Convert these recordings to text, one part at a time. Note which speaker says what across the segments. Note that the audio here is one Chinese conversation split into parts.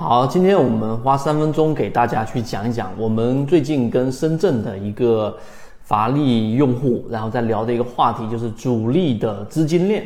Speaker 1: 好，今天我们花三分钟给大家去讲一讲我们最近跟深圳的一个乏力用户，然后再聊的一个话题，就是主力的资金链。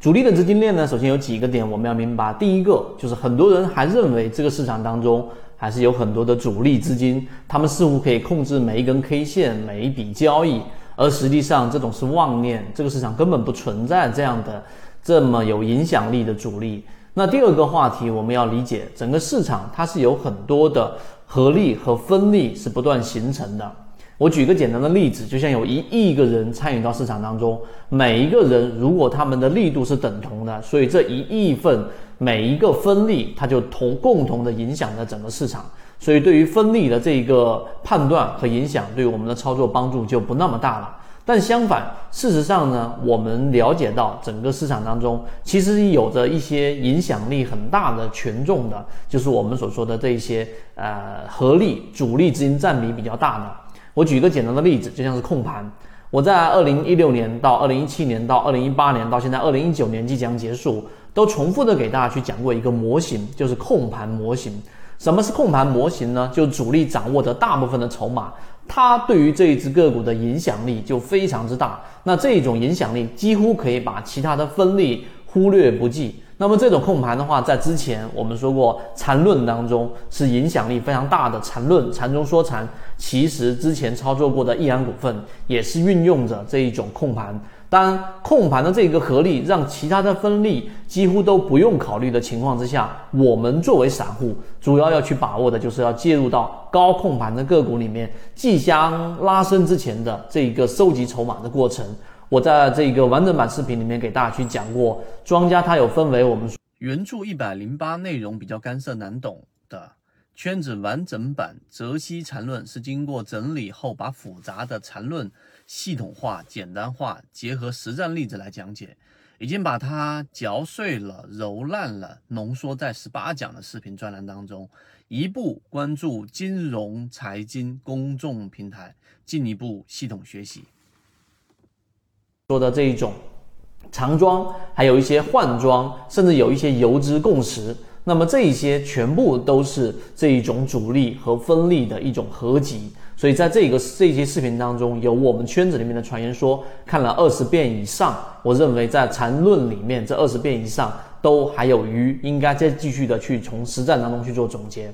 Speaker 1: 主力的资金链呢，首先有几个点我们要明白。第一个就是很多人还认为这个市场当中还是有很多的主力资金，他们似乎可以控制每一根 K 线、每一笔交易，而实际上这种是妄念，这个市场根本不存在这样的这么有影响力的主力。那第二个话题，我们要理解整个市场，它是有很多的合力和分力是不断形成的。我举个简单的例子，就像有一亿个人参与到市场当中，每一个人如果他们的力度是等同的，所以这一亿份每一个分力，它就同共同的影响着整个市场。所以对于分力的这一个判断和影响，对我们的操作帮助就不那么大了。但相反，事实上呢，我们了解到整个市场当中，其实有着一些影响力很大的权重的，就是我们所说的这一些呃合力主力资金占比比较大的。我举一个简单的例子，就像是控盘。我在二零一六年到二零一七年到二零一八年到现在二零一九年即将结束，都重复的给大家去讲过一个模型，就是控盘模型。什么是控盘模型呢？就主力掌握着大部分的筹码。它对于这一只个股的影响力就非常之大，那这种影响力几乎可以把其他的分力忽略不计。那么这种控盘的话，在之前我们说过缠论当中是影响力非常大的缠论，缠中说禅。其实之前操作过的易安股份也是运用着这一种控盘。当，控盘的这个合力让其他的分力几乎都不用考虑的情况之下，我们作为散户，主要要去把握的就是要介入到高控盘的个股里面，即将拉升之前的这一个收集筹码的过程。我在这个完整版视频里面给大家去讲过，庄家它有分为我们
Speaker 2: 原著一百零八内容比较干涩难懂的。圈子完整版泽西禅论是经过整理后，把复杂的禅论系统化、简单化，结合实战例子来讲解，已经把它嚼碎了、揉烂了，浓缩在十八讲的视频专栏当中。一步关注金融财经公众平台，进一步系统学习。
Speaker 1: 说的这一种长庄，还有一些换庄，甚至有一些游资共识。那么这一些全部都是这一种主力和分力的一种合集，所以在这个这些视频当中，有我们圈子里面的传言说看了二十遍以上，我认为在缠论里面这二十遍以上都还有余，应该再继续的去从实战当中去做总结。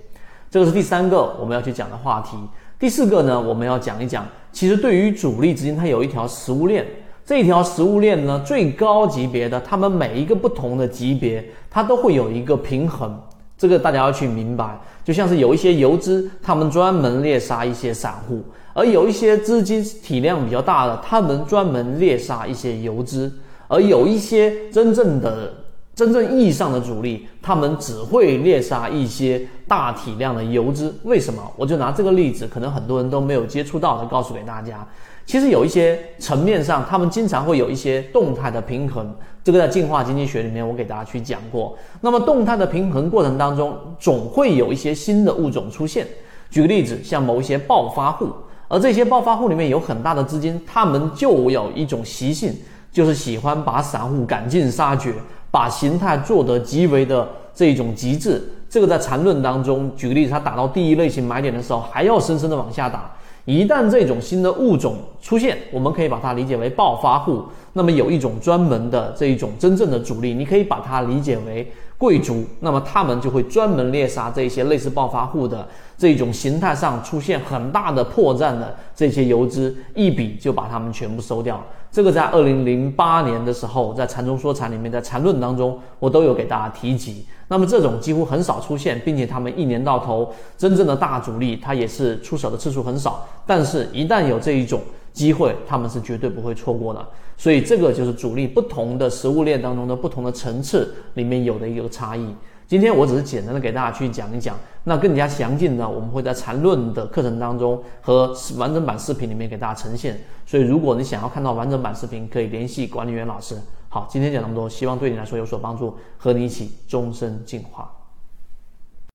Speaker 1: 这个是第三个我们要去讲的话题。第四个呢，我们要讲一讲，其实对于主力资金，它有一条食物链。这条食物链呢，最高级别的，他们每一个不同的级别，它都会有一个平衡。这个大家要去明白。就像是有一些游资，他们专门猎杀一些散户；而有一些资金体量比较大的，他们专门猎杀一些游资；而有一些真正的、真正意义上的主力，他们只会猎杀一些大体量的游资。为什么？我就拿这个例子，可能很多人都没有接触到的，告诉给大家。其实有一些层面上，他们经常会有一些动态的平衡。这个在进化经济学里面，我给大家去讲过。那么动态的平衡过程当中，总会有一些新的物种出现。举个例子，像某一些暴发户，而这些暴发户里面有很大的资金，他们就有一种习性，就是喜欢把散户赶尽杀绝，把形态做得极为的这种极致。这个在缠论当中，举个例子，他打到第一类型买点的时候，还要深深的往下打。一旦这种新的物种出现，我们可以把它理解为暴发户。那么有一种专门的这一种真正的主力，你可以把它理解为贵族。那么他们就会专门猎杀这些类似暴发户的这种形态上出现很大的破绽的这些游资，一笔就把他们全部收掉。这个在二零零八年的时候，在禅中说禅里面，在禅论当中，我都有给大家提及。那么这种几乎很少出现，并且他们一年到头真正的大主力，他也是出手的次数很少。但是，一旦有这一种机会，他们是绝对不会错过的。所以，这个就是主力不同的食物链当中的不同的层次里面有的一个差异。今天我只是简单的给大家去讲一讲，那更加详尽的，我们会在缠论的课程当中和完整版视频里面给大家呈现。所以，如果你想要看到完整版视频，可以联系管理员老师。好，今天讲那么多，希望对你来说有所帮助，和你一起终身进化。